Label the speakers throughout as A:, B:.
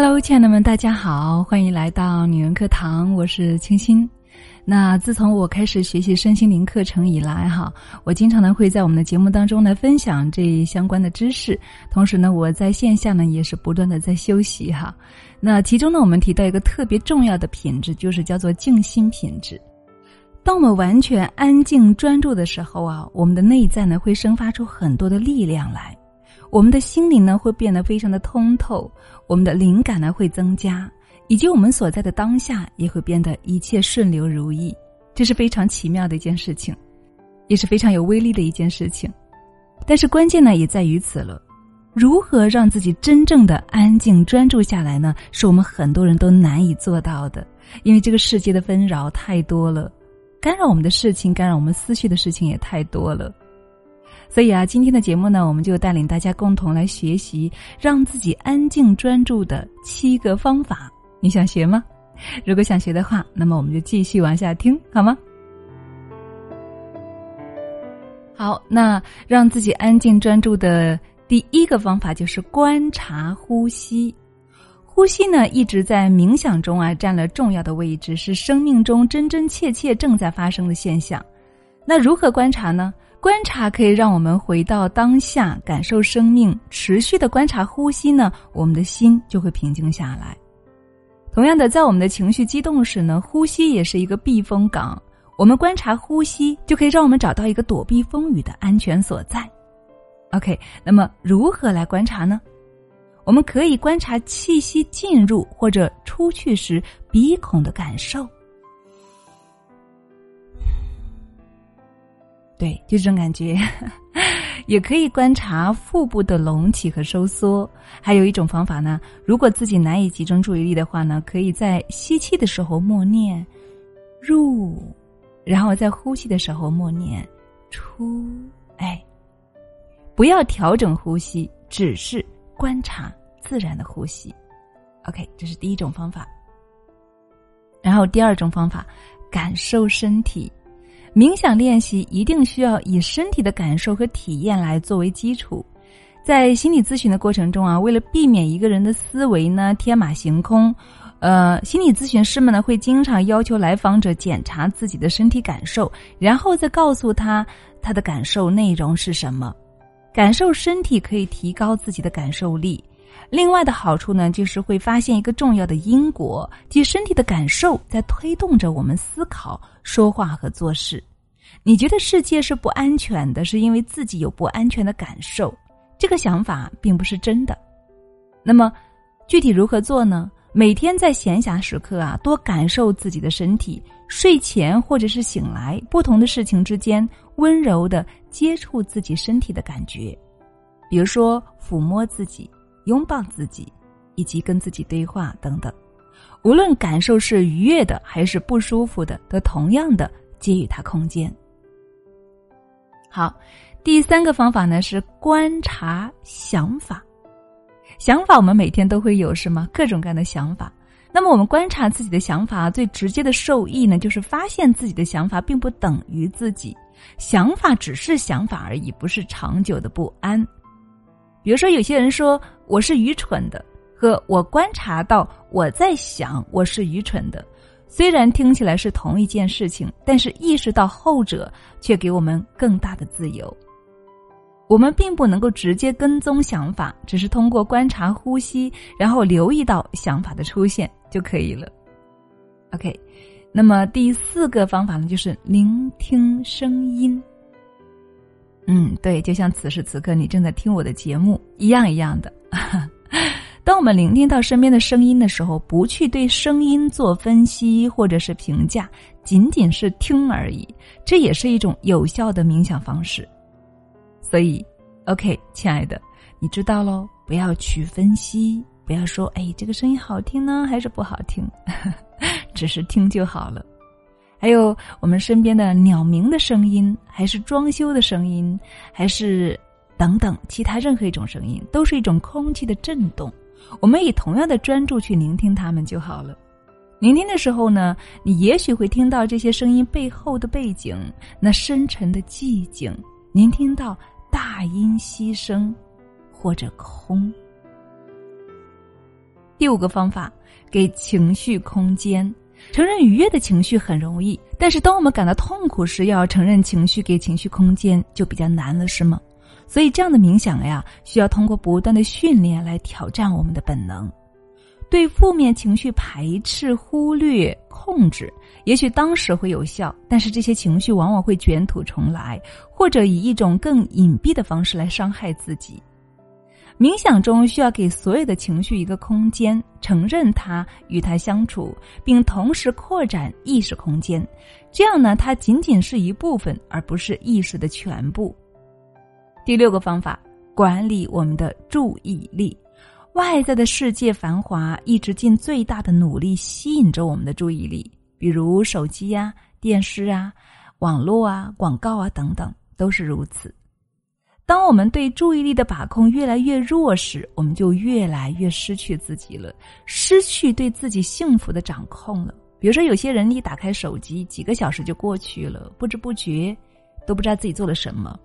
A: Hello，亲爱的们，大家好，欢迎来到女人课堂，我是清新。那自从我开始学习身心灵课程以来，哈，我经常呢会在我们的节目当中来分享这相关的知识，同时呢，我在线下呢也是不断的在修习哈。那其中呢，我们提到一个特别重要的品质，就是叫做静心品质。当我们完全安静专注的时候啊，我们的内在呢会生发出很多的力量来。我们的心灵呢会变得非常的通透，我们的灵感呢会增加，以及我们所在的当下也会变得一切顺流如意，这是非常奇妙的一件事情，也是非常有威力的一件事情。但是关键呢也在于此了，如何让自己真正的安静专注下来呢？是我们很多人都难以做到的，因为这个世界的纷扰太多了，干扰我们的事情、干扰我们思绪的事情也太多了。所以啊，今天的节目呢，我们就带领大家共同来学习让自己安静专注的七个方法。你想学吗？如果想学的话，那么我们就继续往下听，好吗？好，那让自己安静专注的第一个方法就是观察呼吸。呼吸呢，一直在冥想中啊占了重要的位置，是生命中真真切切正在发生的现象。那如何观察呢？观察可以让我们回到当下，感受生命。持续的观察呼吸呢，我们的心就会平静下来。同样的，在我们的情绪激动时呢，呼吸也是一个避风港。我们观察呼吸，就可以让我们找到一个躲避风雨的安全所在。OK，那么如何来观察呢？我们可以观察气息进入或者出去时鼻孔的感受。对，就这种感觉，也可以观察腹部的隆起和收缩。还有一种方法呢，如果自己难以集中注意力的话呢，可以在吸气的时候默念“入”，然后在呼气的时候默念“出”。哎，不要调整呼吸，只是观察自然的呼吸。OK，这是第一种方法。然后第二种方法，感受身体。冥想练习一定需要以身体的感受和体验来作为基础，在心理咨询的过程中啊，为了避免一个人的思维呢天马行空，呃，心理咨询师们呢会经常要求来访者检查自己的身体感受，然后再告诉他他的感受内容是什么。感受身体可以提高自己的感受力，另外的好处呢就是会发现一个重要的因果，即身体的感受在推动着我们思考。说话和做事，你觉得世界是不安全的，是因为自己有不安全的感受。这个想法并不是真的。那么，具体如何做呢？每天在闲暇时刻啊，多感受自己的身体。睡前或者是醒来，不同的事情之间，温柔的接触自己身体的感觉，比如说抚摸自己、拥抱自己，以及跟自己对话等等。无论感受是愉悦的还是不舒服的，都同样的给予他空间。好，第三个方法呢是观察想法。想法我们每天都会有，是吗？各种各样的想法。那么我们观察自己的想法，最直接的受益呢，就是发现自己的想法并不等于自己，想法只是想法而已，不是长久的不安。比如说，有些人说我是愚蠢的。和我观察到，我在想我是愚蠢的，虽然听起来是同一件事情，但是意识到后者却给我们更大的自由。我们并不能够直接跟踪想法，只是通过观察呼吸，然后留意到想法的出现就可以了。OK，那么第四个方法呢，就是聆听声音。嗯，对，就像此时此刻你正在听我的节目一样一样的。当我们聆听到身边的声音的时候，不去对声音做分析或者是评价，仅仅是听而已，这也是一种有效的冥想方式。所以，OK，亲爱的，你知道喽，不要去分析，不要说哎，这个声音好听呢，还是不好听，只是听就好了。还有我们身边的鸟鸣的声音，还是装修的声音，还是等等其他任何一种声音，都是一种空气的震动。我们以同样的专注去聆听他们就好了。聆听的时候呢，你也许会听到这些声音背后的背景，那深沉的寂静。您听到大音希声，或者空。第五个方法，给情绪空间。承认愉悦的情绪很容易，但是当我们感到痛苦时，要承认情绪，给情绪空间就比较难了，是吗？所以这样的冥想呀，需要通过不断的训练来挑战我们的本能。对负面情绪排斥、忽略、控制，也许当时会有效，但是这些情绪往往会卷土重来，或者以一种更隐蔽的方式来伤害自己。冥想中需要给所有的情绪一个空间，承认它，与它相处，并同时扩展意识空间。这样呢，它仅仅是一部分，而不是意识的全部。第六个方法，管理我们的注意力。外在的世界繁华，一直尽最大的努力吸引着我们的注意力，比如手机呀、电视啊、网络啊、广告啊等等，都是如此。当我们对注意力的把控越来越弱时，我们就越来越失去自己了，失去对自己幸福的掌控了。比如说，有些人一打开手机，几个小时就过去了，不知不觉都不知道自己做了什么，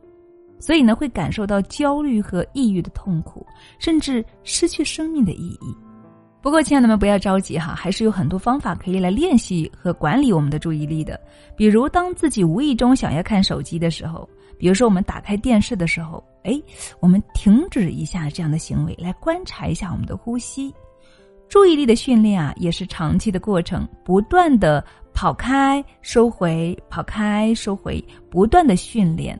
A: 所以呢，会感受到焦虑和抑郁的痛苦，甚至失去生命的意义。不过，亲爱的们不要着急哈，还是有很多方法可以来练习和管理我们的注意力的。比如，当自己无意中想要看手机的时候。比如说，我们打开电视的时候，哎，我们停止一下这样的行为，来观察一下我们的呼吸。注意力的训练啊，也是长期的过程，不断的跑开、收回、跑开、收回，不断的训练，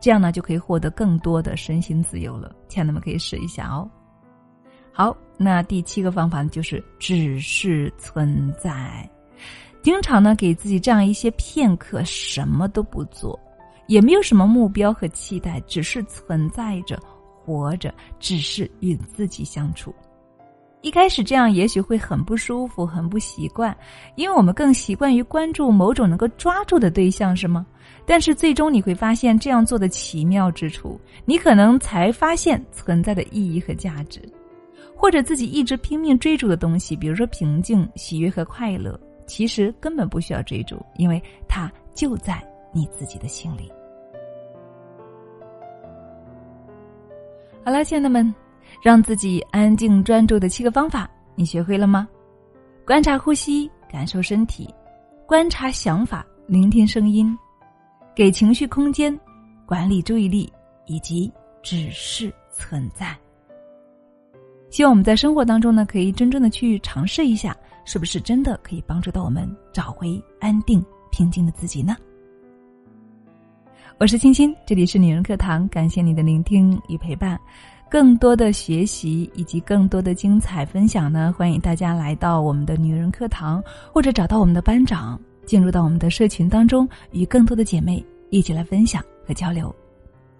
A: 这样呢，就可以获得更多的身心自由了。亲爱的们可以试一下哦。好，那第七个方法就是只是存在，经常呢给自己这样一些片刻，什么都不做。也没有什么目标和期待，只是存在着、活着，只是与自己相处。一开始这样也许会很不舒服、很不习惯，因为我们更习惯于关注某种能够抓住的对象，是吗？但是最终你会发现这样做的奇妙之处，你可能才发现存在的意义和价值，或者自己一直拼命追逐的东西，比如说平静、喜悦和快乐，其实根本不需要追逐，因为它就在。你自己的心里。好了，亲爱的们，让自己安静专注的七个方法，你学会了吗？观察呼吸，感受身体；观察想法，聆听声音；给情绪空间，管理注意力，以及只是存在。希望我们在生活当中呢，可以真正的去尝试一下，是不是真的可以帮助到我们找回安定、平静的自己呢？我是青青，这里是女人课堂，感谢你的聆听与陪伴。更多的学习以及更多的精彩分享呢，欢迎大家来到我们的女人课堂，或者找到我们的班长，进入到我们的社群当中，与更多的姐妹一起来分享和交流。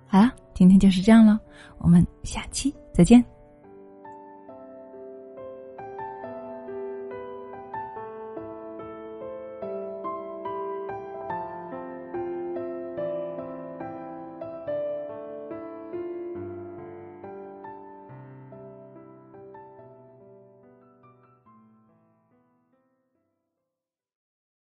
A: 好了，今天就是这样了，我们下期再见。